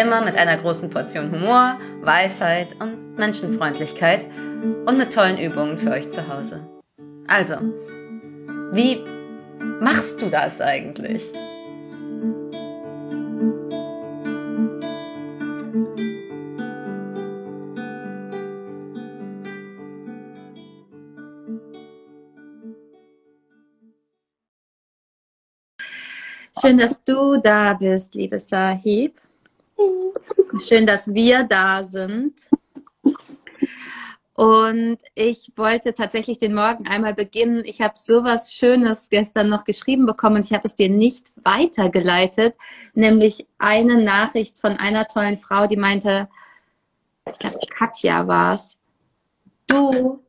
Immer mit einer großen Portion Humor, Weisheit und Menschenfreundlichkeit und mit tollen Übungen für euch zu Hause. Also, wie machst du das eigentlich? Schön, dass du da bist, liebe Sahib. Schön, dass wir da sind. Und ich wollte tatsächlich den Morgen einmal beginnen. Ich habe sowas Schönes gestern noch geschrieben bekommen und ich habe es dir nicht weitergeleitet, nämlich eine Nachricht von einer tollen Frau, die meinte, ich glaube, Katja war es. Du,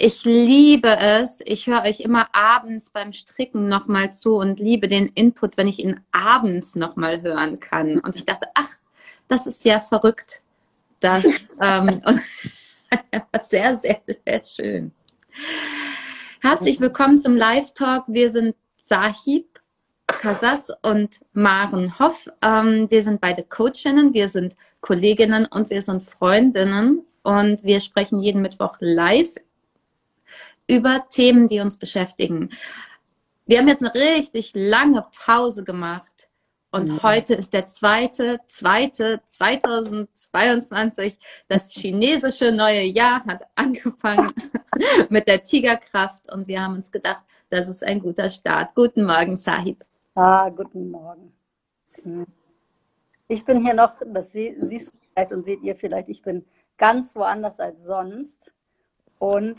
ich liebe es. Ich höre euch immer abends beim Stricken nochmal zu und liebe den Input, wenn ich ihn abends nochmal hören kann. Und ich dachte, ach, das ist ja verrückt. Das, ähm, sehr, sehr, sehr schön. Herzlich willkommen zum Live-Talk. Wir sind Sahib Kasas und Maren Hoff. Ähm, wir sind beide Coachinnen, wir sind Kolleginnen und wir sind Freundinnen. Und wir sprechen jeden Mittwoch live über Themen, die uns beschäftigen. Wir haben jetzt eine richtig lange Pause gemacht und mhm. heute ist der zweite, zweite 2022. Das chinesische neue Jahr hat angefangen mit der Tigerkraft und wir haben uns gedacht, das ist ein guter Start. Guten Morgen, Sahib. Ah, guten Morgen. Hm. Ich bin hier noch, das siehst du vielleicht und seht ihr vielleicht, ich bin ganz woanders als sonst und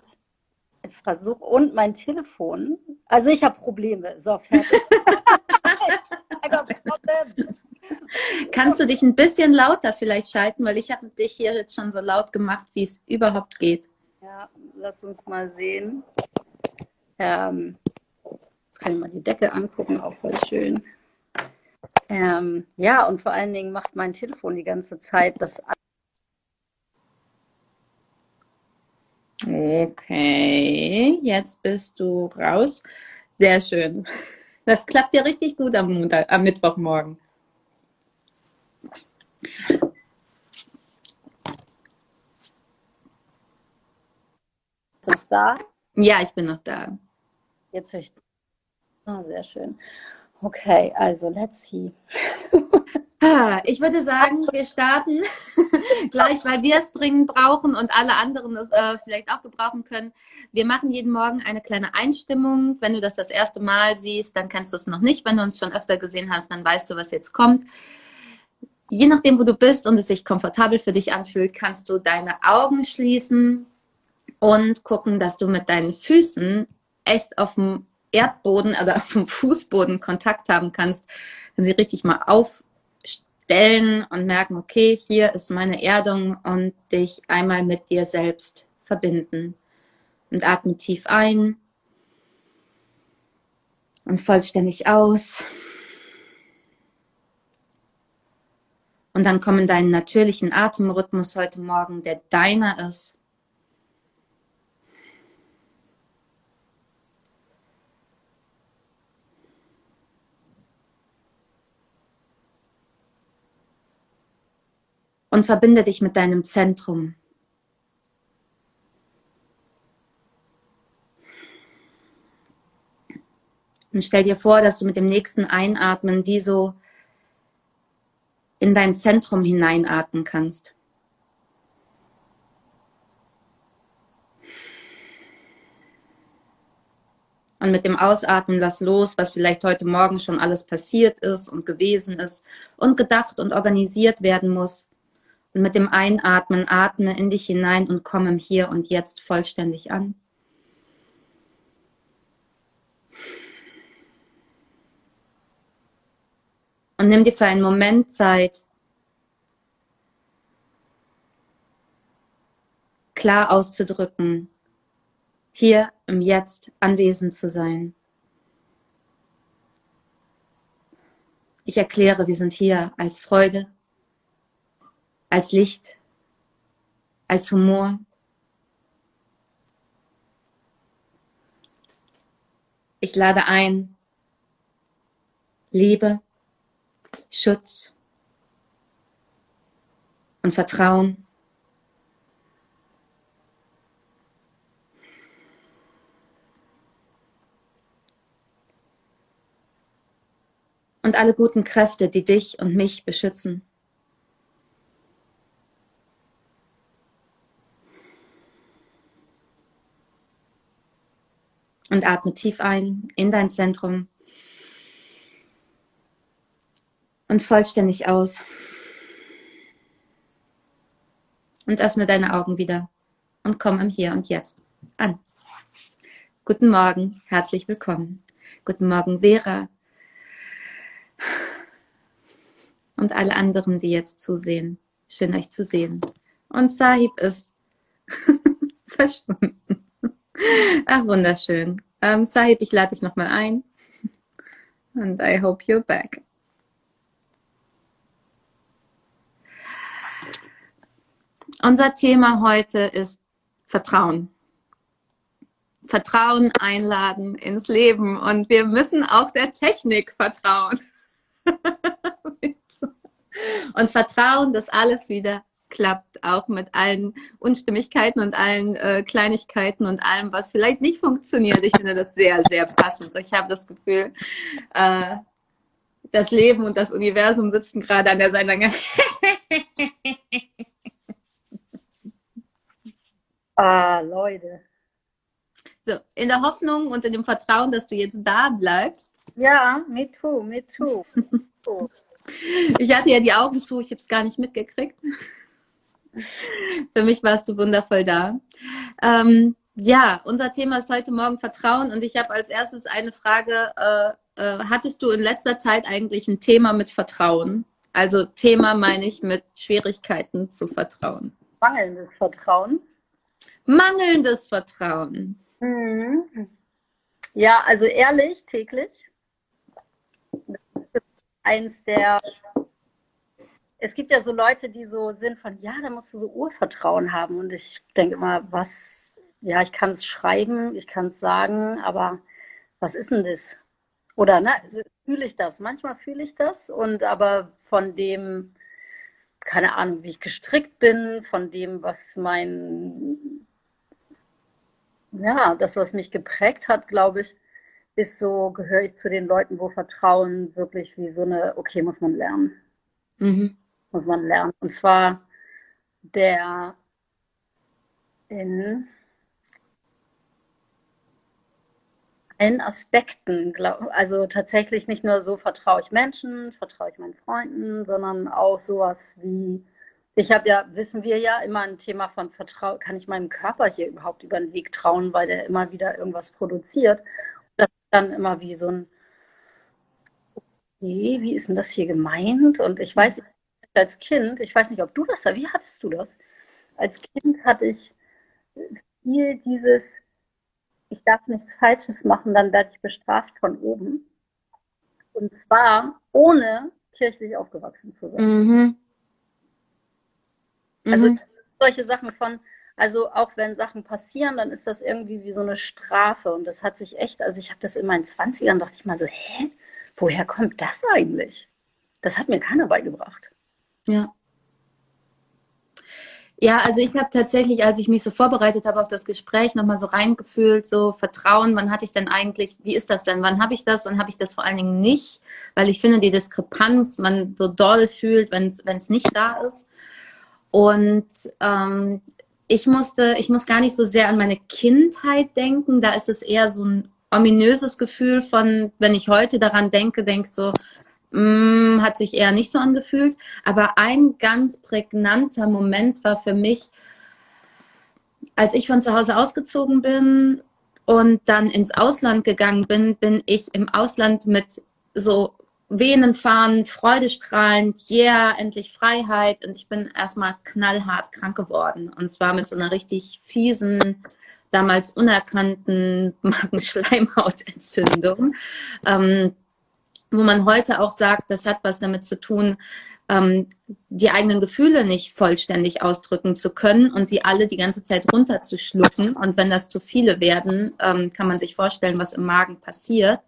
versuche und mein Telefon. Also ich habe Probleme. So, fertig. Kannst du dich ein bisschen lauter vielleicht schalten, weil ich habe dich hier jetzt schon so laut gemacht, wie es überhaupt geht. Ja, lass uns mal sehen. Ähm, jetzt kann ich mal die Decke angucken, auch voll schön. Ähm, ja, und vor allen Dingen macht mein Telefon die ganze Zeit das. Okay, jetzt bist du raus. Sehr schön. Das klappt ja richtig gut am, Montag, am Mittwochmorgen. Bist du noch da? Ja, ich bin noch da. Jetzt höre ich. Ah, sehr schön. Okay, also let's see. Ich würde sagen, wir starten gleich, weil wir es dringend brauchen und alle anderen es äh, vielleicht auch gebrauchen können. Wir machen jeden Morgen eine kleine Einstimmung. Wenn du das das erste Mal siehst, dann kennst du es noch nicht. Wenn du uns schon öfter gesehen hast, dann weißt du, was jetzt kommt. Je nachdem, wo du bist und es sich komfortabel für dich anfühlt, kannst du deine Augen schließen und gucken, dass du mit deinen Füßen echt auf dem Erdboden oder auf dem Fußboden Kontakt haben kannst, wenn sie richtig mal auf stellen und merken, okay, hier ist meine Erdung und dich einmal mit dir selbst verbinden. Und atme tief ein und vollständig aus. Und dann komm in deinen natürlichen Atemrhythmus heute Morgen, der deiner ist. Und verbinde dich mit deinem Zentrum. Und stell dir vor, dass du mit dem nächsten Einatmen wie so in dein Zentrum hineinatmen kannst. Und mit dem Ausatmen lass los, was vielleicht heute Morgen schon alles passiert ist und gewesen ist und gedacht und organisiert werden muss. Und mit dem Einatmen atme in dich hinein und komm im Hier und Jetzt vollständig an. Und nimm dir für einen Moment Zeit, klar auszudrücken, hier im Jetzt anwesend zu sein. Ich erkläre, wir sind hier als Freude, als Licht, als Humor. Ich lade ein, Liebe, Schutz und Vertrauen. Und alle guten Kräfte, die dich und mich beschützen. Und atme tief ein in dein Zentrum und vollständig aus. Und öffne deine Augen wieder und komm im Hier und Jetzt an. Guten Morgen, herzlich willkommen. Guten Morgen, Vera. Und alle anderen, die jetzt zusehen. Schön euch zu sehen. Und Sahib ist verschwunden. Ach, wunderschön. Ähm, Sahib, ich lade dich nochmal ein. And I hope you're back. Unser Thema heute ist Vertrauen. Vertrauen einladen ins Leben und wir müssen auch der Technik vertrauen. und vertrauen, dass alles wieder klappt, auch mit allen Unstimmigkeiten und allen äh, Kleinigkeiten und allem, was vielleicht nicht funktioniert. Ich finde das sehr, sehr passend. Ich habe das Gefühl, äh, das Leben und das Universum sitzen gerade an der Seite. Ah, Leute. So, in der Hoffnung und in dem Vertrauen, dass du jetzt da bleibst. Ja, me too, me too. ich hatte ja die Augen zu, ich habe es gar nicht mitgekriegt. Für mich warst du wundervoll da. Ähm, ja, unser Thema ist heute Morgen Vertrauen und ich habe als erstes eine Frage. Äh, äh, hattest du in letzter Zeit eigentlich ein Thema mit Vertrauen? Also Thema meine ich mit Schwierigkeiten zu vertrauen. Mangelndes Vertrauen mangelndes Vertrauen. Mhm. Ja, also ehrlich, täglich. Eins der. Es gibt ja so Leute, die so sind von, ja, da musst du so Urvertrauen haben. Und ich denke immer, was, ja, ich kann es schreiben, ich kann es sagen, aber was ist denn das? Oder ne, fühle ich das? Manchmal fühle ich das und aber von dem, keine Ahnung, wie ich gestrickt bin, von dem, was mein ja, das, was mich geprägt hat, glaube ich, ist so, gehöre ich zu den Leuten, wo Vertrauen wirklich wie so eine, okay, muss man lernen. Mhm. Muss man lernen. Und zwar der in allen Aspekten, glaub, also tatsächlich nicht nur so vertraue ich Menschen, vertraue ich meinen Freunden, sondern auch sowas wie ich habe ja, wissen wir ja, immer ein Thema von Vertrauen. Kann ich meinem Körper hier überhaupt über den Weg trauen, weil der immer wieder irgendwas produziert? das ist dann immer wie so ein, okay, wie ist denn das hier gemeint? Und ich weiß, als Kind, ich weiß nicht, ob du das da, wie hattest du das? Als Kind hatte ich viel dieses, ich darf nichts Falsches machen, dann werde ich bestraft von oben. Und zwar ohne kirchlich aufgewachsen zu sein. Mhm. Also mhm. solche Sachen von, also auch wenn Sachen passieren, dann ist das irgendwie wie so eine Strafe. Und das hat sich echt, also ich habe das in meinen 20ern, dachte ich mal so, hä, woher kommt das eigentlich? Das hat mir keiner beigebracht. Ja. Ja, also ich habe tatsächlich, als ich mich so vorbereitet habe auf das Gespräch, nochmal so reingefühlt, so Vertrauen, wann hatte ich denn eigentlich, wie ist das denn, wann habe ich das, wann habe ich das vor allen Dingen nicht, weil ich finde, die Diskrepanz, man so doll fühlt, wenn es nicht da ist. Und ähm, ich musste, ich muss gar nicht so sehr an meine Kindheit denken. Da ist es eher so ein ominöses Gefühl von, wenn ich heute daran denke, denke so, mm, hat sich eher nicht so angefühlt. Aber ein ganz prägnanter Moment war für mich, als ich von zu Hause ausgezogen bin und dann ins Ausland gegangen bin, bin ich im Ausland mit so Venen fahren, freudestrahlend, yeah, endlich Freiheit. Und ich bin erstmal knallhart krank geworden. Und zwar mit so einer richtig fiesen, damals unerkannten Magenschleimhautentzündung. Ähm, wo man heute auch sagt, das hat was damit zu tun, ähm, die eigenen Gefühle nicht vollständig ausdrücken zu können und die alle die ganze Zeit runterzuschlucken. Und wenn das zu viele werden, ähm, kann man sich vorstellen, was im Magen passiert.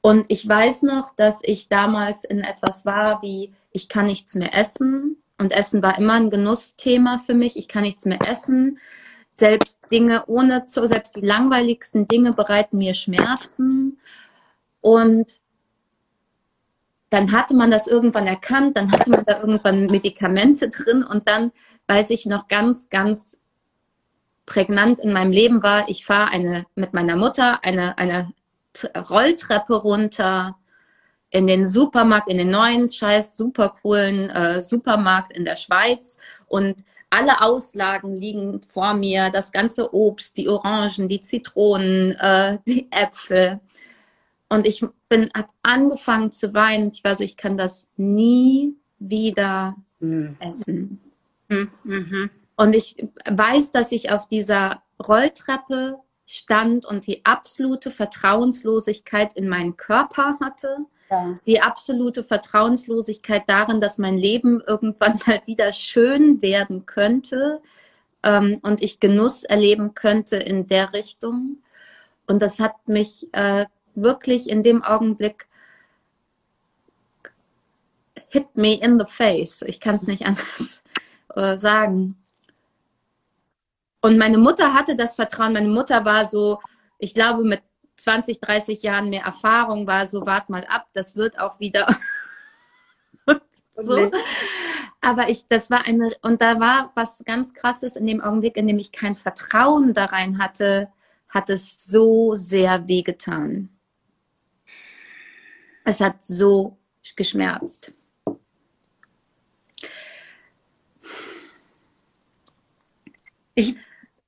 Und ich weiß noch, dass ich damals in etwas war wie, ich kann nichts mehr essen. Und Essen war immer ein Genussthema für mich. Ich kann nichts mehr essen. Selbst Dinge ohne, zu, selbst die langweiligsten Dinge bereiten mir Schmerzen. Und dann hatte man das irgendwann erkannt, dann hatte man da irgendwann Medikamente drin und dann weiß ich noch ganz, ganz prägnant in meinem Leben war, ich fahre eine mit meiner Mutter eine, eine Rolltreppe runter in den Supermarkt, in den neuen, scheiß super coolen äh, Supermarkt in der Schweiz und alle Auslagen liegen vor mir, das ganze Obst, die Orangen, die Zitronen, äh, die Äpfel. Und ich bin, habe angefangen zu weinen. Ich war so, ich kann das nie wieder mhm. essen. Mhm. Und ich weiß, dass ich auf dieser Rolltreppe stand und die absolute Vertrauenslosigkeit in meinen Körper hatte. Ja. Die absolute Vertrauenslosigkeit darin, dass mein Leben irgendwann mal wieder schön werden könnte ähm, und ich Genuss erleben könnte in der Richtung. Und das hat mich äh, wirklich in dem Augenblick hit me in the face. Ich kann es nicht anders äh, sagen. Und meine Mutter hatte das Vertrauen. Meine Mutter war so, ich glaube, mit 20, 30 Jahren mehr Erfahrung war so, wart mal ab, das wird auch wieder so. Aber ich, das war eine, und da war was ganz krasses in dem Augenblick, in dem ich kein Vertrauen da rein hatte, hat es so sehr wehgetan. Es hat so geschmerzt. Ich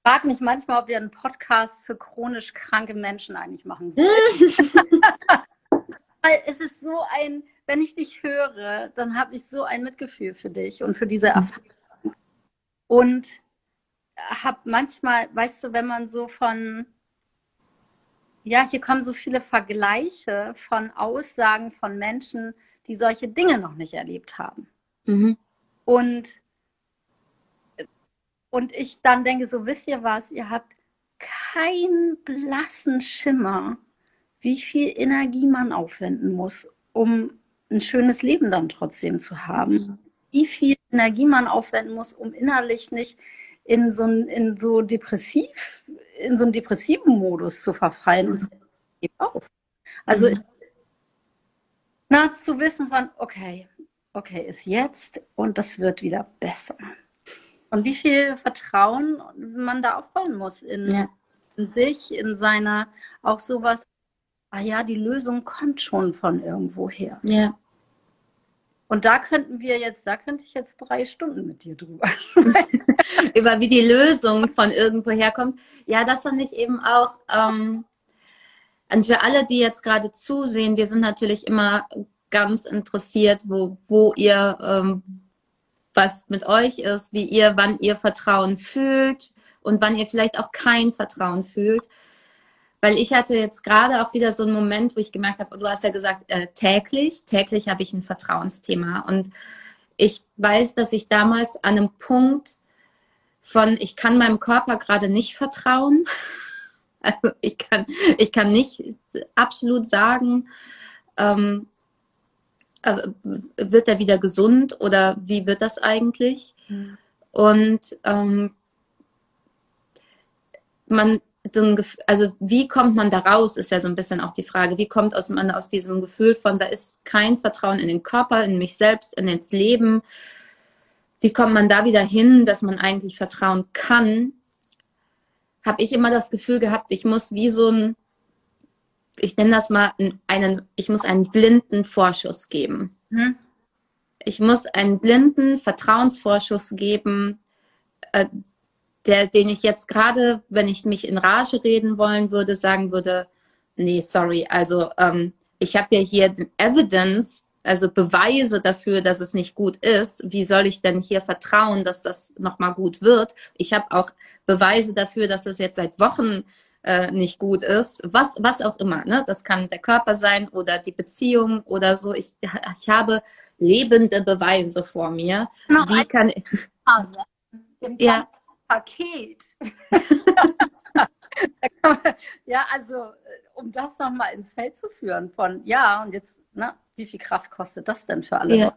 frage mich manchmal, ob wir einen Podcast für chronisch kranke Menschen eigentlich machen sollen. Weil es ist so ein, wenn ich dich höre, dann habe ich so ein Mitgefühl für dich und für diese Erfahrung. Und habe manchmal, weißt du, wenn man so von, ja, hier kommen so viele Vergleiche von Aussagen von Menschen, die solche Dinge noch nicht erlebt haben. Mhm. Und und ich dann denke, so wisst ihr was, ihr habt keinen blassen Schimmer, wie viel Energie man aufwenden muss, um ein schönes Leben dann trotzdem zu haben. Mhm. Wie viel Energie man aufwenden muss, um innerlich nicht in so, in so depressiv, in so einen depressiven Modus zu verfallen und so auf. Also mhm. na, zu wissen von, okay, okay, ist jetzt und das wird wieder besser. Und wie viel Vertrauen man da aufbauen muss in, ja. in sich, in seiner, auch sowas, ah ja, die Lösung kommt schon von irgendwo her. Ja. Und da könnten wir jetzt, da könnte ich jetzt drei Stunden mit dir drüber. Über wie die Lösung von irgendwo herkommt. Ja, das fand ich eben auch. Ähm, und für alle, die jetzt gerade zusehen, wir sind natürlich immer ganz interessiert, wo, wo ihr ähm, was mit euch ist, wie ihr, wann ihr Vertrauen fühlt und wann ihr vielleicht auch kein Vertrauen fühlt. Weil ich hatte jetzt gerade auch wieder so einen Moment, wo ich gemerkt habe, du hast ja gesagt, äh, täglich, täglich habe ich ein Vertrauensthema. Und ich weiß, dass ich damals an einem Punkt von, ich kann meinem Körper gerade nicht vertrauen. Also ich kann, ich kann nicht absolut sagen, ähm, äh, wird er wieder gesund oder wie wird das eigentlich? Mhm. Und ähm, man, also wie kommt man da raus, ist ja so ein bisschen auch die Frage. Wie kommt aus, man aus diesem Gefühl von, da ist kein Vertrauen in den Körper, in mich selbst, in ins Leben? Wie kommt man da wieder hin, dass man eigentlich vertrauen kann? Habe ich immer das Gefühl gehabt, ich muss wie so ein ich nenne das mal einen, ich muss einen blinden Vorschuss geben. Hm? Ich muss einen blinden Vertrauensvorschuss geben, äh, der, den ich jetzt gerade, wenn ich mich in Rage reden wollen würde, sagen würde, nee, sorry, also ähm, ich habe ja hier Evidence, also Beweise dafür, dass es nicht gut ist. Wie soll ich denn hier vertrauen, dass das nochmal gut wird? Ich habe auch Beweise dafür, dass es jetzt seit Wochen äh, nicht gut ist. Was, was auch immer. Ne? Das kann der Körper sein oder die Beziehung oder so. Ich, ich habe lebende Beweise vor mir. Genau, Wie kann ich. ja. Paket. ja, also äh, um das nochmal ins Feld zu führen von, ja, und jetzt, ne, wie viel Kraft kostet das denn für alle? Ja.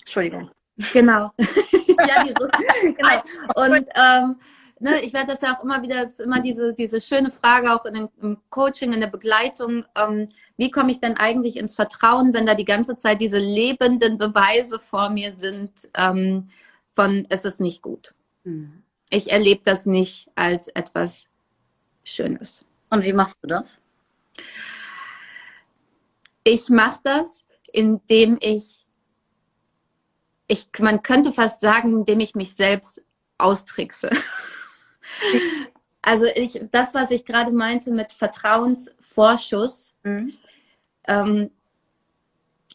Entschuldigung. Genau. ja, dieses, genau. Und ähm, ne, ich werde das ja auch immer wieder, immer diese, diese schöne Frage auch in im Coaching, in der Begleitung, ähm, wie komme ich denn eigentlich ins Vertrauen, wenn da die ganze Zeit diese lebenden Beweise vor mir sind ähm, von, es ist nicht gut. Mhm. Ich erlebe das nicht als etwas Schönes. Und wie machst du das? Ich mache das, indem ich, ich, man könnte fast sagen, indem ich mich selbst austrickse. Also ich, das, was ich gerade meinte mit Vertrauensvorschuss, mhm. ähm,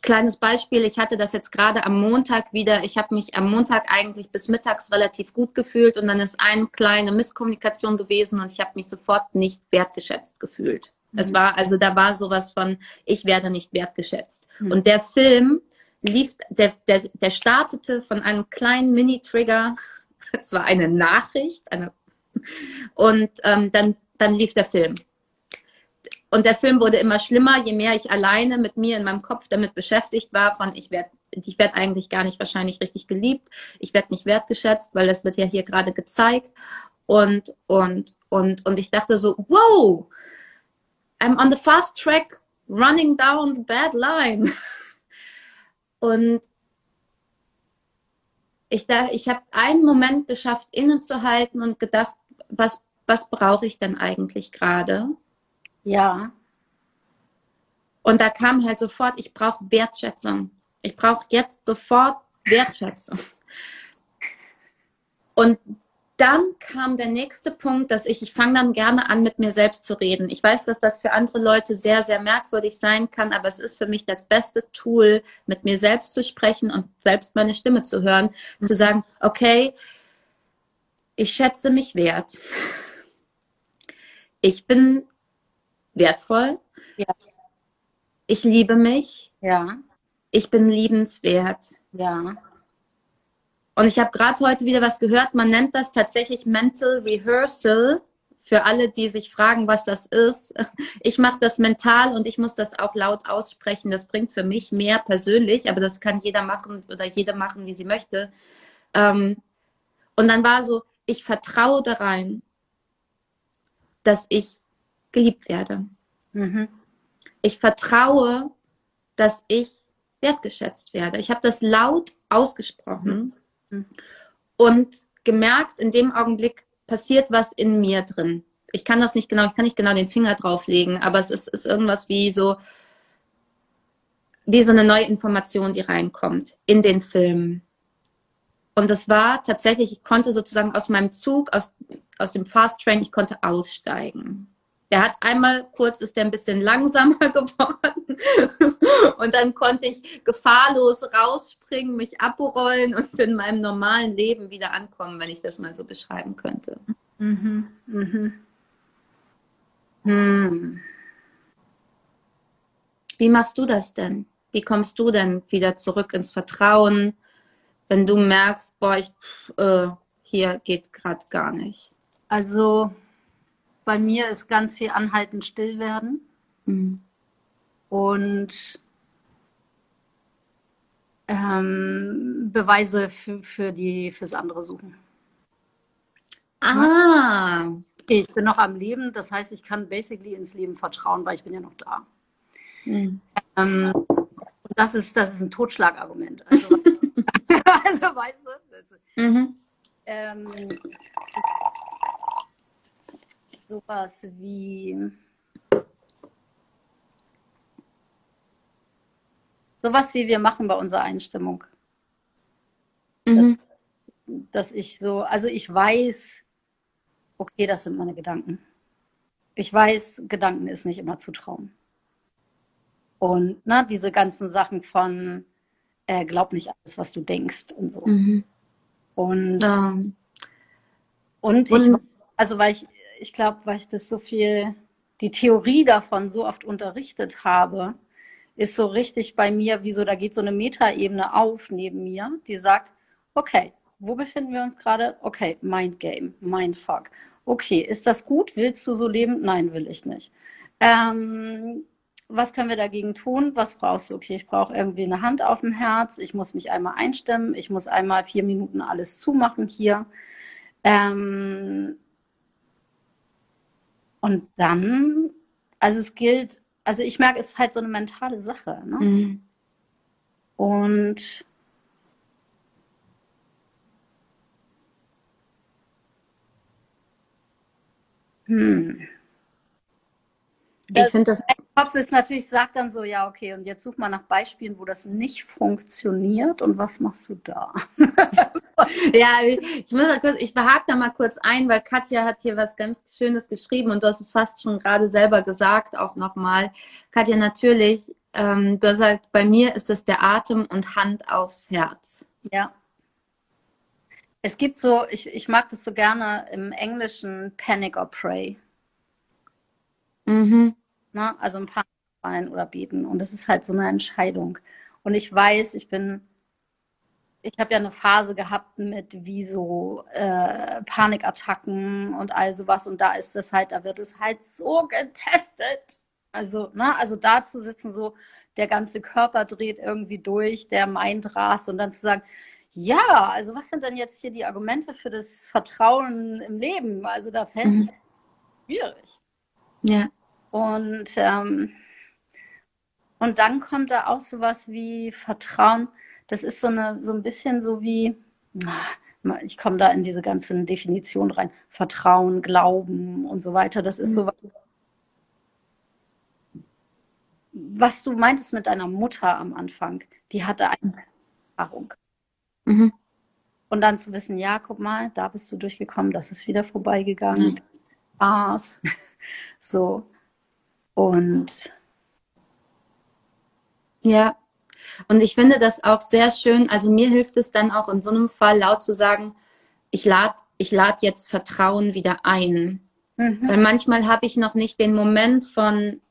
kleines Beispiel, ich hatte das jetzt gerade am Montag wieder, ich habe mich am Montag eigentlich bis mittags relativ gut gefühlt und dann ist eine kleine Misskommunikation gewesen und ich habe mich sofort nicht wertgeschätzt gefühlt. Mhm. Es war, also da war sowas von, ich werde nicht wertgeschätzt. Mhm. Und der Film lief, der, der, der startete von einem kleinen Mini-Trigger, es war eine Nachricht, eine, und ähm, dann, dann lief der Film. Und der Film wurde immer schlimmer, je mehr ich alleine mit mir in meinem Kopf damit beschäftigt war, von ich werde ich werde eigentlich gar nicht wahrscheinlich richtig geliebt, ich werde nicht wertgeschätzt, weil das wird ja hier gerade gezeigt. Und, und, und, und ich dachte so, wow, I'm on the fast track, running down the bad line. Und ich, da, ich habe einen Moment geschafft, innezuhalten und gedacht, was, was brauche ich denn eigentlich gerade? Ja. Und da kam halt sofort, ich brauche Wertschätzung. Ich brauche jetzt sofort Wertschätzung. Und dann kam der nächste Punkt, dass ich, ich fange dann gerne an, mit mir selbst zu reden. Ich weiß, dass das für andere Leute sehr, sehr merkwürdig sein kann, aber es ist für mich das beste Tool, mit mir selbst zu sprechen und selbst meine Stimme zu hören, mhm. zu sagen, okay, ich schätze mich wert. Ich bin wertvoll. Ja. Ich liebe mich. Ja. Ich bin liebenswert. Ja. Und ich habe gerade heute wieder was gehört, man nennt das tatsächlich Mental Rehearsal. Für alle, die sich fragen, was das ist. Ich mache das mental und ich muss das auch laut aussprechen. Das bringt für mich mehr persönlich, aber das kann jeder machen oder jede machen, wie sie möchte. Ähm, und dann war so, ich vertraue da rein, dass ich geliebt werde. Mhm. Ich vertraue, dass ich wertgeschätzt werde. Ich habe das laut ausgesprochen mhm. und gemerkt, in dem Augenblick passiert was in mir drin. Ich kann das nicht genau, ich kann nicht genau den Finger drauflegen, aber es ist, ist irgendwas wie so, wie so eine neue Information, die reinkommt in den Film. Und das war tatsächlich, ich konnte sozusagen aus meinem Zug, aus, aus dem Fast Train, ich konnte aussteigen. Der hat einmal kurz, ist der ein bisschen langsamer geworden. und dann konnte ich gefahrlos rausspringen, mich abrollen und in meinem normalen Leben wieder ankommen, wenn ich das mal so beschreiben könnte. Mhm. Mhm. Hm. Wie machst du das denn? Wie kommst du denn wieder zurück ins Vertrauen, wenn du merkst, boah, ich, äh, hier geht gerade gar nicht? Also bei mir ist ganz viel anhalten, still werden. Mhm. Und ähm, Beweise für, für die, fürs andere suchen. Ah. Ich bin noch am Leben, das heißt, ich kann basically ins Leben vertrauen, weil ich bin ja noch da. Mhm. Ähm, und das ist, das ist ein Totschlagargument. Also, also weißt du, also, mhm. ähm, sowas wie sowas wie wir machen bei unserer Einstimmung. Mhm. Dass, dass ich so, also ich weiß, okay, das sind meine Gedanken. ich weiß, Gedanken ist nicht immer zu trauen. Und ne, diese ganzen Sachen von äh, glaub nicht alles, was du denkst und so. Mhm. Und, um. und, und ich, also weil ich, ich glaube, weil ich das so viel, die Theorie davon so oft unterrichtet habe, ist so richtig bei mir, wie da geht so eine Metaebene auf neben mir, die sagt, okay, wo befinden wir uns gerade? Okay, Mind Game, Mindfuck. Okay, ist das gut? Willst du so leben? Nein, will ich nicht. Ähm, was können wir dagegen tun? Was brauchst du? Okay, ich brauche irgendwie eine Hand auf dem Herz. Ich muss mich einmal einstimmen. Ich muss einmal vier Minuten alles zumachen hier. Ähm, und dann, also es gilt, also ich merke, es ist halt so eine mentale Sache. Ne? Mhm. Und hm. Ich finde das. Mein Kopf ist natürlich, sagt dann so, ja, okay, und jetzt such mal nach Beispielen, wo das nicht funktioniert und was machst du da? ja, ich muss da kurz, ich verhake da mal kurz ein, weil Katja hat hier was ganz Schönes geschrieben und du hast es fast schon gerade selber gesagt, auch nochmal. Katja, natürlich, ähm, du sagst, bei mir ist es der Atem und Hand aufs Herz. Ja. Es gibt so, ich, ich mag das so gerne im Englischen Panic or Pray. Mhm. Ne? Also ein paar fallen oder beten. Und das ist halt so eine Entscheidung. Und ich weiß, ich bin, ich habe ja eine Phase gehabt mit wie so äh, Panikattacken und all sowas. Und da ist es halt, da wird es halt so getestet. Also, ne, also da zu sitzen, so der ganze Körper dreht irgendwie durch, der Mind rast und dann zu sagen, ja, also was sind denn jetzt hier die Argumente für das Vertrauen im Leben? Also da fällt mhm. es schwierig. Ja. Und, ähm, und dann kommt da auch sowas wie Vertrauen. Das ist so, eine, so ein bisschen so wie, ich komme da in diese ganzen Definitionen rein, Vertrauen, Glauben und so weiter. Das ist so was, was du meintest mit deiner Mutter am Anfang. Die hatte eine Erfahrung. Mhm. Und dann zu wissen, ja, guck mal, da bist du durchgekommen, das ist wieder vorbeigegangen. Mhm. So. Und ja, und ich finde das auch sehr schön. Also mir hilft es dann auch in so einem Fall laut zu sagen, ich lade ich lad jetzt Vertrauen wieder ein. Mhm. Weil manchmal habe ich noch nicht den Moment von,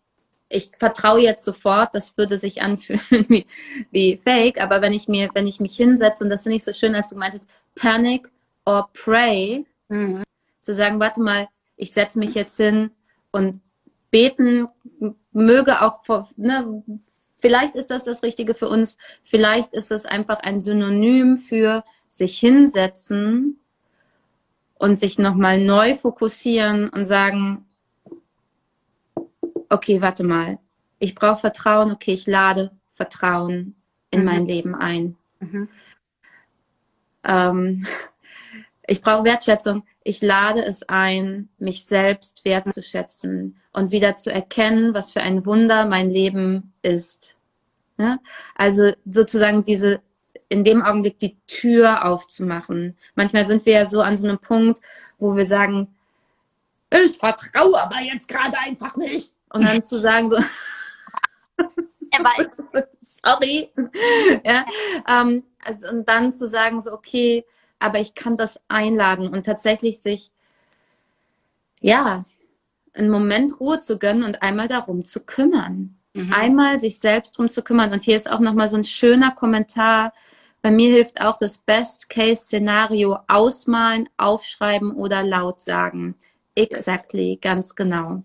ich vertraue jetzt sofort, das würde sich anfühlen wie, wie fake, aber wenn ich mir, wenn ich mich hinsetze, und das finde ich so schön, als du meintest, panic or pray, mhm. zu sagen, warte mal, ich setze mich jetzt hin und beten möge auch, ne, vielleicht ist das das Richtige für uns, vielleicht ist es einfach ein Synonym für sich hinsetzen und sich nochmal neu fokussieren und sagen, okay, warte mal, ich brauche Vertrauen, okay, ich lade Vertrauen in mhm. mein Leben ein. Mhm. Ähm, ich brauche Wertschätzung. Ich lade es ein, mich selbst wertzuschätzen und wieder zu erkennen, was für ein Wunder mein Leben ist. Ja? Also sozusagen diese, in dem Augenblick die Tür aufzumachen. Manchmal sind wir ja so an so einem Punkt, wo wir sagen, ich vertraue aber jetzt gerade einfach nicht. Und dann zu sagen so, sorry. Ja, ähm, also, und dann zu sagen so, okay, aber ich kann das einladen und tatsächlich sich, ja, einen Moment Ruhe zu gönnen und einmal darum zu kümmern. Mhm. Einmal sich selbst darum zu kümmern. Und hier ist auch nochmal so ein schöner Kommentar. Bei mir hilft auch das Best-Case-Szenario ausmalen, aufschreiben oder laut sagen. Exactly, ganz genau.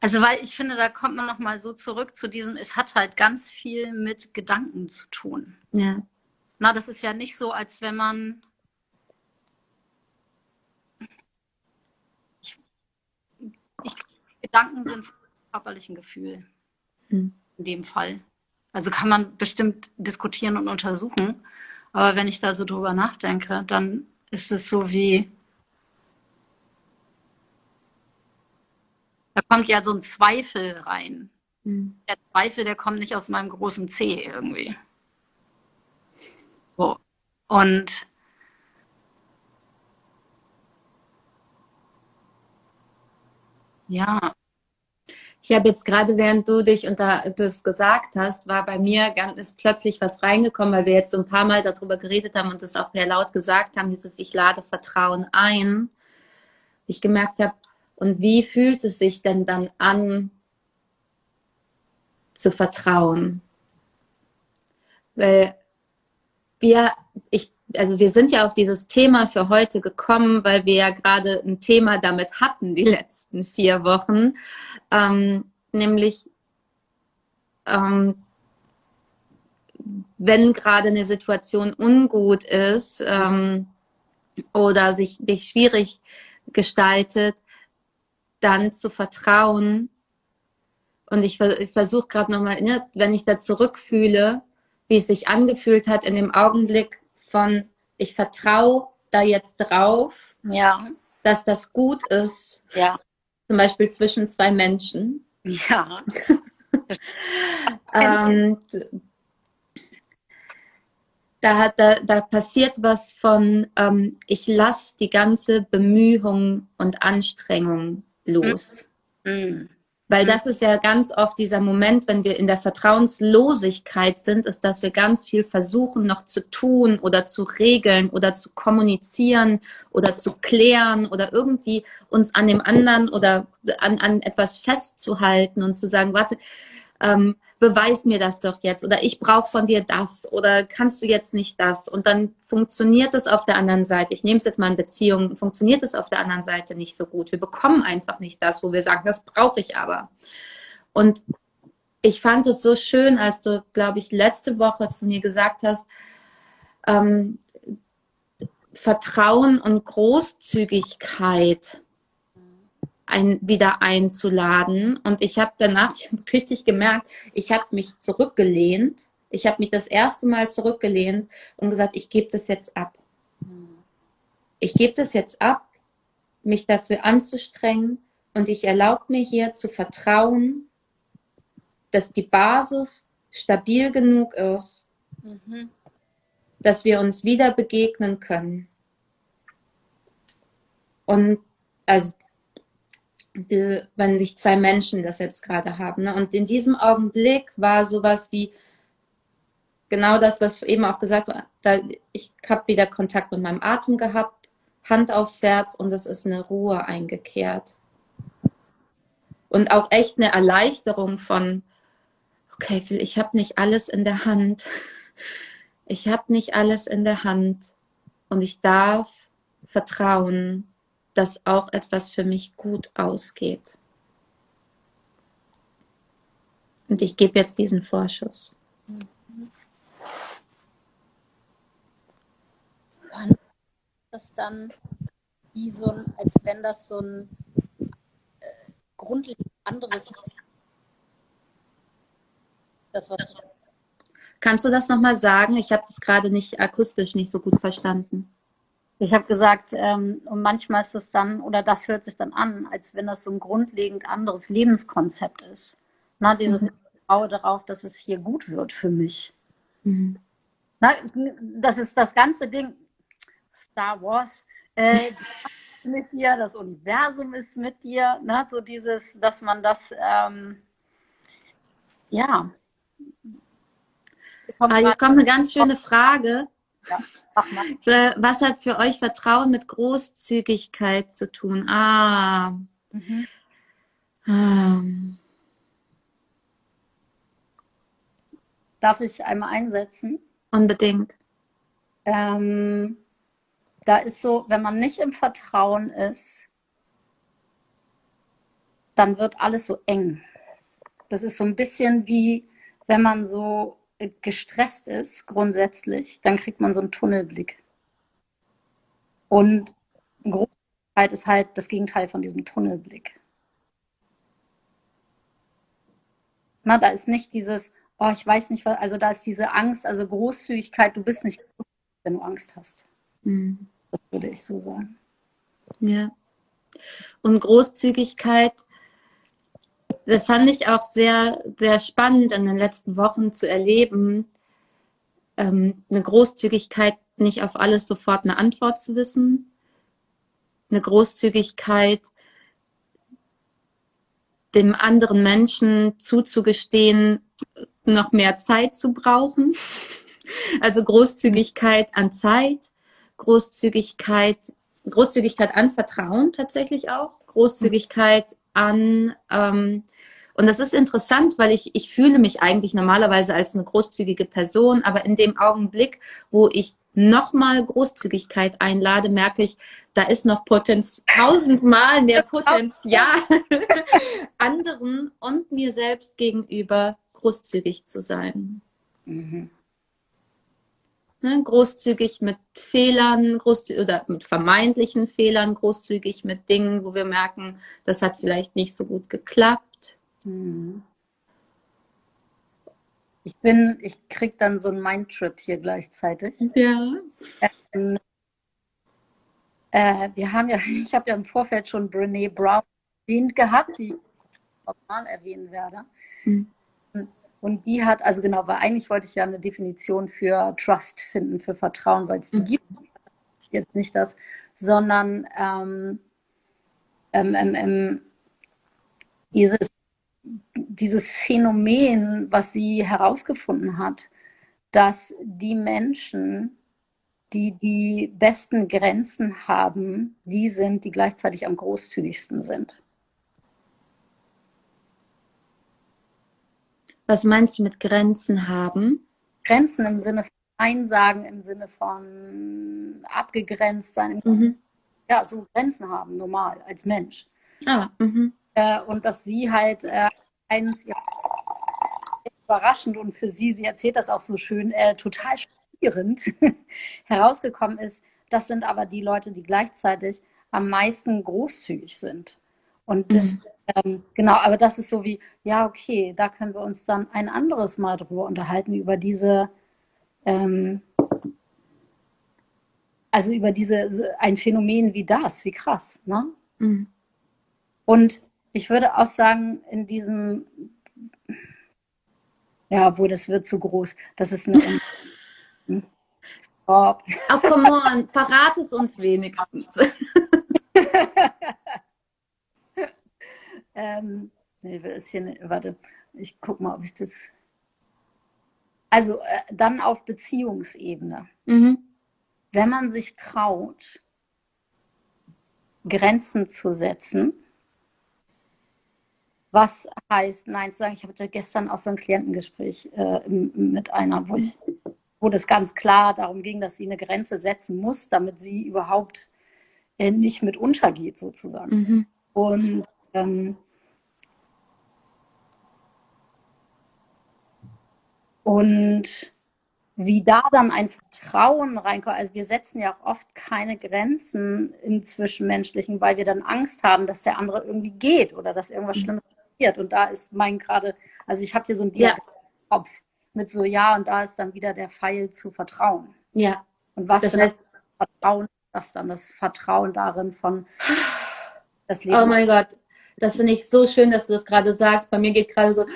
Also weil ich finde, da kommt man nochmal so zurück zu diesem, es hat halt ganz viel mit Gedanken zu tun. Ja. Na, das ist ja nicht so, als wenn man. Ich, ich, Gedanken sind körperlichen Gefühl. Hm. In dem Fall. Also kann man bestimmt diskutieren und untersuchen. Aber wenn ich da so drüber nachdenke, dann ist es so wie. Da kommt ja so ein Zweifel rein. Hm. Der Zweifel, der kommt nicht aus meinem großen C irgendwie. Und Ja. Ich habe jetzt gerade, während du dich unter das gesagt hast, war bei mir ganz, plötzlich was reingekommen, weil wir jetzt so ein paar Mal darüber geredet haben und das auch sehr laut gesagt haben, dieses Ich lade Vertrauen ein. Ich gemerkt habe, und wie fühlt es sich denn dann an, zu vertrauen? Weil wir, ich, also wir sind ja auf dieses Thema für heute gekommen, weil wir ja gerade ein Thema damit hatten, die letzten vier Wochen, ähm, nämlich ähm, wenn gerade eine Situation ungut ist ähm, oder sich, sich schwierig gestaltet, dann zu vertrauen. Und ich, ich versuche gerade nochmal, ne, wenn ich da zurückfühle, wie es sich angefühlt hat in dem Augenblick von, ich vertraue da jetzt drauf, ja. dass das gut ist. Ja. Zum Beispiel zwischen zwei Menschen. Ja. ähm, da, hat, da, da passiert was von, ähm, ich lasse die ganze Bemühung und Anstrengung los. Mhm. Weil das ist ja ganz oft dieser Moment, wenn wir in der Vertrauenslosigkeit sind, ist, dass wir ganz viel versuchen noch zu tun oder zu regeln oder zu kommunizieren oder zu klären oder irgendwie uns an dem anderen oder an, an etwas festzuhalten und zu sagen, warte, ähm, beweis mir das doch jetzt oder ich brauche von dir das oder kannst du jetzt nicht das und dann funktioniert es auf der anderen Seite. Ich nehme es jetzt mal in Beziehung, funktioniert es auf der anderen Seite nicht so gut. Wir bekommen einfach nicht das, wo wir sagen, das brauche ich aber. Und ich fand es so schön, als du, glaube ich, letzte Woche zu mir gesagt hast, ähm, Vertrauen und Großzügigkeit ein, wieder einzuladen. Und ich habe danach ich hab richtig gemerkt, ich habe mich zurückgelehnt. Ich habe mich das erste Mal zurückgelehnt und gesagt, ich gebe das jetzt ab. Ich gebe das jetzt ab, mich dafür anzustrengen und ich erlaube mir hier zu vertrauen, dass die Basis stabil genug ist, mhm. dass wir uns wieder begegnen können. Und also diese, wenn sich zwei Menschen das jetzt gerade haben. Ne? Und in diesem Augenblick war sowas wie genau das, was eben auch gesagt war. Da, ich habe wieder Kontakt mit meinem Atem gehabt, Hand aufs Herz und es ist eine Ruhe eingekehrt. Und auch echt eine Erleichterung von, okay, ich habe nicht alles in der Hand. Ich habe nicht alles in der Hand und ich darf vertrauen, dass auch etwas für mich gut ausgeht. Und ich gebe jetzt diesen Vorschuss. Wann das dann wie so ein, als wenn das so ein äh, grundlegend anderes. Das, was Kannst du das nochmal sagen? Ich habe das gerade nicht akustisch nicht so gut verstanden. Ich habe gesagt, ähm, und manchmal ist es dann, oder das hört sich dann an, als wenn das so ein grundlegend anderes Lebenskonzept ist. Na, dieses mhm. Vertrauen darauf, dass es hier gut wird für mich. Mhm. Na, das ist das ganze Ding. Star Wars äh, mit dir, das Universum ist mit dir. Ne? So dieses, dass man das, ähm, ja. Ah, hier kommt eine ganz schöne Frage. Ja. Was hat für euch Vertrauen mit Großzügigkeit zu tun? Ah. Mhm. Ähm. Darf ich einmal einsetzen? Unbedingt. Ähm, da ist so, wenn man nicht im Vertrauen ist, dann wird alles so eng. Das ist so ein bisschen wie, wenn man so gestresst ist, grundsätzlich, dann kriegt man so einen Tunnelblick. Und Großzügigkeit ist halt das Gegenteil von diesem Tunnelblick. Na, da ist nicht dieses, oh, ich weiß nicht, was, also da ist diese Angst, also Großzügigkeit, du bist nicht großzügig, wenn du Angst hast. Mhm. Das würde ich so sagen. Ja. Und Großzügigkeit das fand ich auch sehr, sehr spannend in den letzten Wochen zu erleben, ähm, eine Großzügigkeit, nicht auf alles sofort eine Antwort zu wissen, eine Großzügigkeit, dem anderen Menschen zuzugestehen, noch mehr Zeit zu brauchen. Also Großzügigkeit an Zeit, Großzügigkeit, Großzügigkeit an Vertrauen tatsächlich auch, Großzügigkeit an, ähm, und das ist interessant, weil ich, ich fühle mich eigentlich normalerweise als eine großzügige Person, aber in dem Augenblick, wo ich nochmal Großzügigkeit einlade, merke ich, da ist noch Potenz tausendmal mehr Potenzial, anderen und mir selbst gegenüber großzügig zu sein. Mhm. Ne, großzügig mit Fehlern, großzügig oder mit vermeintlichen Fehlern, großzügig mit Dingen, wo wir merken, das hat vielleicht nicht so gut geklappt. Mhm. Ich bin, ich krieg dann so einen Mindtrip hier gleichzeitig. Ja. Ähm, äh, wir haben ja, ich habe ja im Vorfeld schon Brene Brown erwähnt gehabt, die ich auch mal erwähnen werde. Mhm. Und die hat, also genau, weil eigentlich wollte ich ja eine Definition für Trust finden, für Vertrauen, weil es die mhm. gibt. Jetzt nicht das, sondern ähm, ähm, ähm, ähm dieses dieses Phänomen, was sie herausgefunden hat, dass die Menschen, die die besten Grenzen haben, die sind, die gleichzeitig am großzügigsten sind. Was meinst du mit Grenzen haben? Grenzen im Sinne von Einsagen, im Sinne von abgegrenzt sein. Mhm. Ja, so Grenzen haben, normal, als Mensch. Ah, mhm. Äh, und dass sie halt äh, eins ja, überraschend und für sie, sie erzählt das auch so schön, äh, total schockierend herausgekommen ist. Das sind aber die Leute, die gleichzeitig am meisten großzügig sind. Und das, mhm. Ähm, genau, aber das ist so wie, ja, okay, da können wir uns dann ein anderes Mal drüber unterhalten, über diese, ähm, also über diese, ein Phänomen wie das, wie krass, ne? Mhm. Und ich würde auch sagen, in diesem, ja, obwohl das wird zu groß, das ist eine. oh. oh, come on, verrat es uns wenigstens. ähm, nee, ist hier eine, warte, ich guck mal, ob ich das. Also äh, dann auf Beziehungsebene. Mhm. Wenn man sich traut, Grenzen zu setzen, was heißt Nein zu sagen. Ich hatte gestern auch so ein Klientengespräch äh, mit einer, wo, ich, wo das ganz klar darum ging, dass sie eine Grenze setzen muss, damit sie überhaupt äh, nicht mit untergeht, sozusagen. Mhm. Und ähm, und wie da dann ein Vertrauen reinkommt. Also wir setzen ja auch oft keine Grenzen im Zwischenmenschlichen, weil wir dann Angst haben, dass der andere irgendwie geht oder dass irgendwas mhm. Schlimmes passiert. Und da ist mein gerade, also ich habe hier so ein Diagramm ja. Kopf mit so ja und da ist dann wieder der Pfeil zu vertrauen. Ja. Und was das heißt, Vertrauen das dann das Vertrauen darin von das Leben. Oh mein Gott, das finde ich so schön, dass du das gerade sagst. Bei mir geht gerade so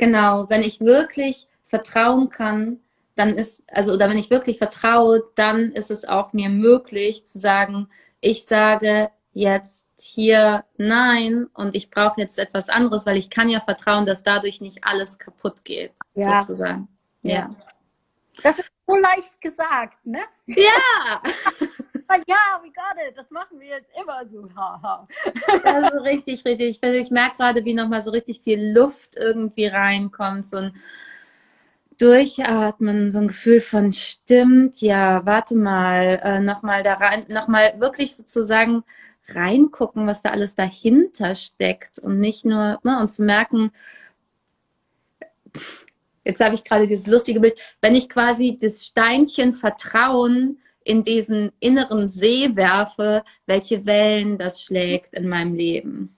genau, wenn ich wirklich vertrauen kann, dann ist also oder wenn ich wirklich vertraue, dann ist es auch mir möglich zu sagen, ich sage jetzt hier nein und ich brauche jetzt etwas anderes, weil ich kann ja vertrauen, dass dadurch nicht alles kaputt geht, ja. sozusagen. Ja. Das ist so leicht gesagt, ne? Ja! ja, we got it. Das machen wir jetzt immer so. also richtig, richtig. Ich, ich merke gerade, wie nochmal so richtig viel Luft irgendwie reinkommt. So ein Durchatmen, so ein Gefühl von stimmt, ja, warte mal, äh, nochmal da rein, nochmal wirklich sozusagen reingucken, was da alles dahinter steckt und nicht nur, ne, und zu merken, jetzt habe ich gerade dieses lustige Bild, wenn ich quasi das Steinchen Vertrauen in diesen inneren See werfe, welche Wellen das schlägt in meinem Leben.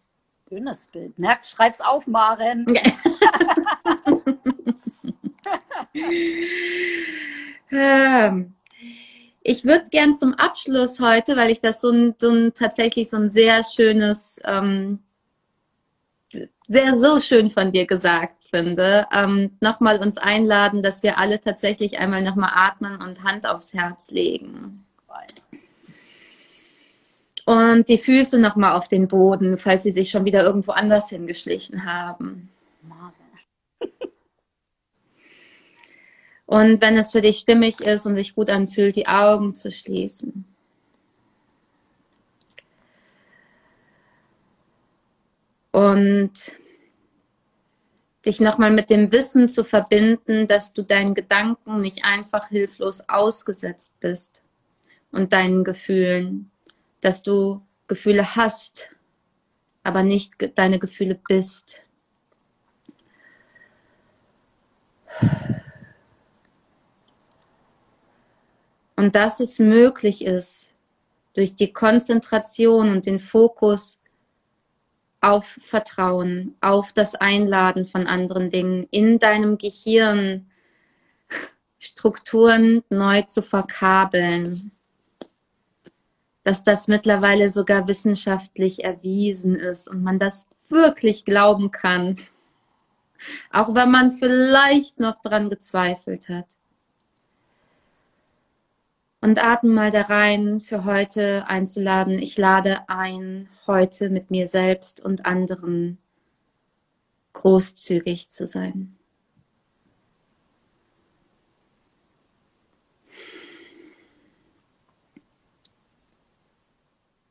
Schönes Bild. Merk, schreib's auf, Maren. ähm, ich würde gern zum Abschluss heute, weil ich das so ein, so ein tatsächlich so ein sehr schönes, ähm, sehr so schön von dir gesagt finde, ähm, nochmal uns einladen, dass wir alle tatsächlich einmal nochmal atmen und Hand aufs Herz legen. Und die Füße nochmal auf den Boden, falls sie sich schon wieder irgendwo anders hingeschlichen haben. Und wenn es für dich stimmig ist und sich gut anfühlt, die Augen zu schließen. Und dich nochmal mit dem Wissen zu verbinden, dass du deinen Gedanken nicht einfach hilflos ausgesetzt bist und deinen Gefühlen, dass du Gefühle hast, aber nicht deine Gefühle bist. Und dass es möglich ist, durch die Konzentration und den Fokus auf Vertrauen, auf das Einladen von anderen Dingen, in deinem Gehirn Strukturen neu zu verkabeln. Dass das mittlerweile sogar wissenschaftlich erwiesen ist und man das wirklich glauben kann. Auch wenn man vielleicht noch dran gezweifelt hat. Und atme mal da rein, für heute einzuladen. Ich lade ein, heute mit mir selbst und anderen großzügig zu sein.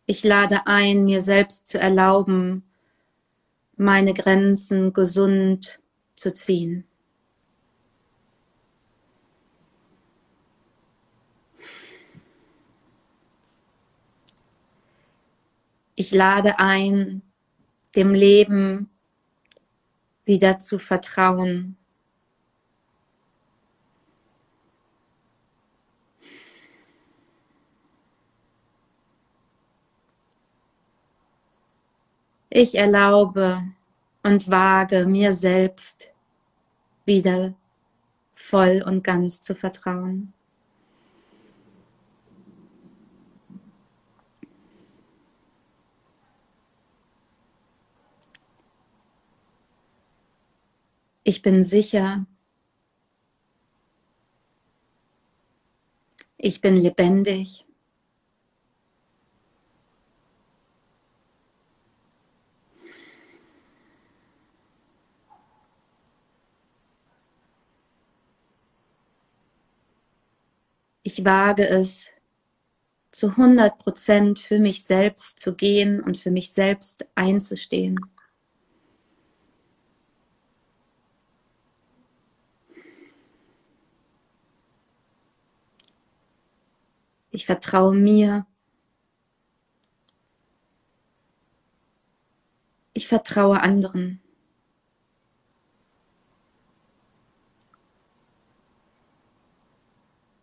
Ich lade ein, mir selbst zu erlauben, meine Grenzen gesund zu ziehen. Ich lade ein, dem Leben wieder zu vertrauen. Ich erlaube und wage mir selbst wieder voll und ganz zu vertrauen. Ich bin sicher. Ich bin lebendig. Ich wage es, zu 100 Prozent für mich selbst zu gehen und für mich selbst einzustehen. Ich vertraue mir. Ich vertraue anderen.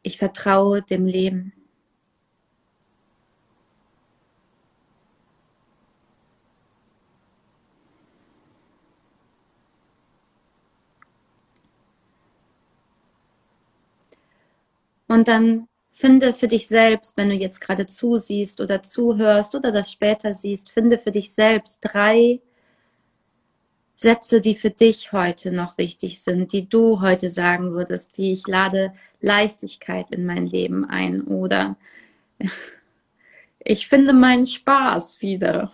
Ich vertraue dem Leben. Und dann Finde für dich selbst, wenn du jetzt gerade zusiehst oder zuhörst oder das später siehst, finde für dich selbst drei Sätze, die für dich heute noch wichtig sind, die du heute sagen würdest, wie ich lade Leichtigkeit in mein Leben ein oder ich finde meinen Spaß wieder.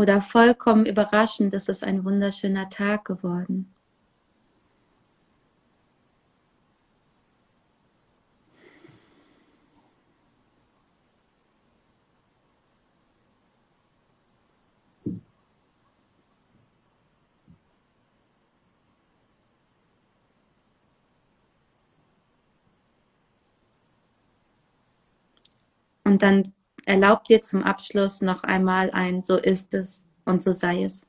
Oder vollkommen überraschend ist es ein wunderschöner Tag geworden. Und dann Erlaub dir zum Abschluss noch einmal ein, so ist es und so sei es.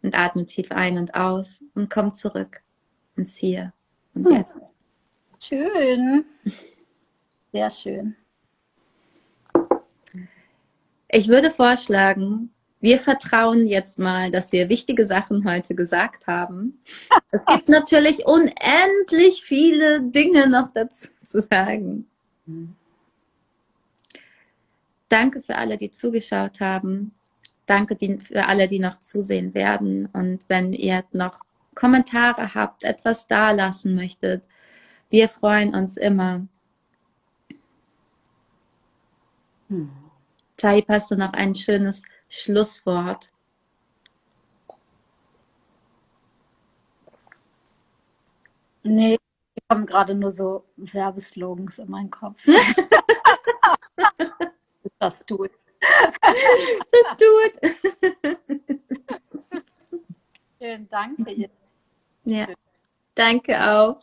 Und atme tief ein und aus und komm zurück ins Hier und hm. Jetzt. Schön. Sehr schön. Ich würde vorschlagen, wir vertrauen jetzt mal, dass wir wichtige Sachen heute gesagt haben. Es gibt natürlich unendlich viele Dinge noch dazu zu sagen. Danke für alle, die zugeschaut haben. danke für alle, die noch zusehen werden. Und wenn ihr noch Kommentare habt, etwas da lassen möchtet, wir freuen uns immer. Hm. Taib, hast du noch ein schönes Schlusswort? Nee, kommen gerade nur so Werbeslogans in meinen Kopf. das tut. Das tut. Vielen Dank für Ihr. Ja, danke auch.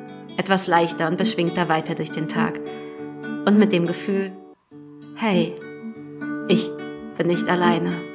etwas leichter und beschwingter weiter durch den Tag. Und mit dem Gefühl, hey, ich bin nicht alleine.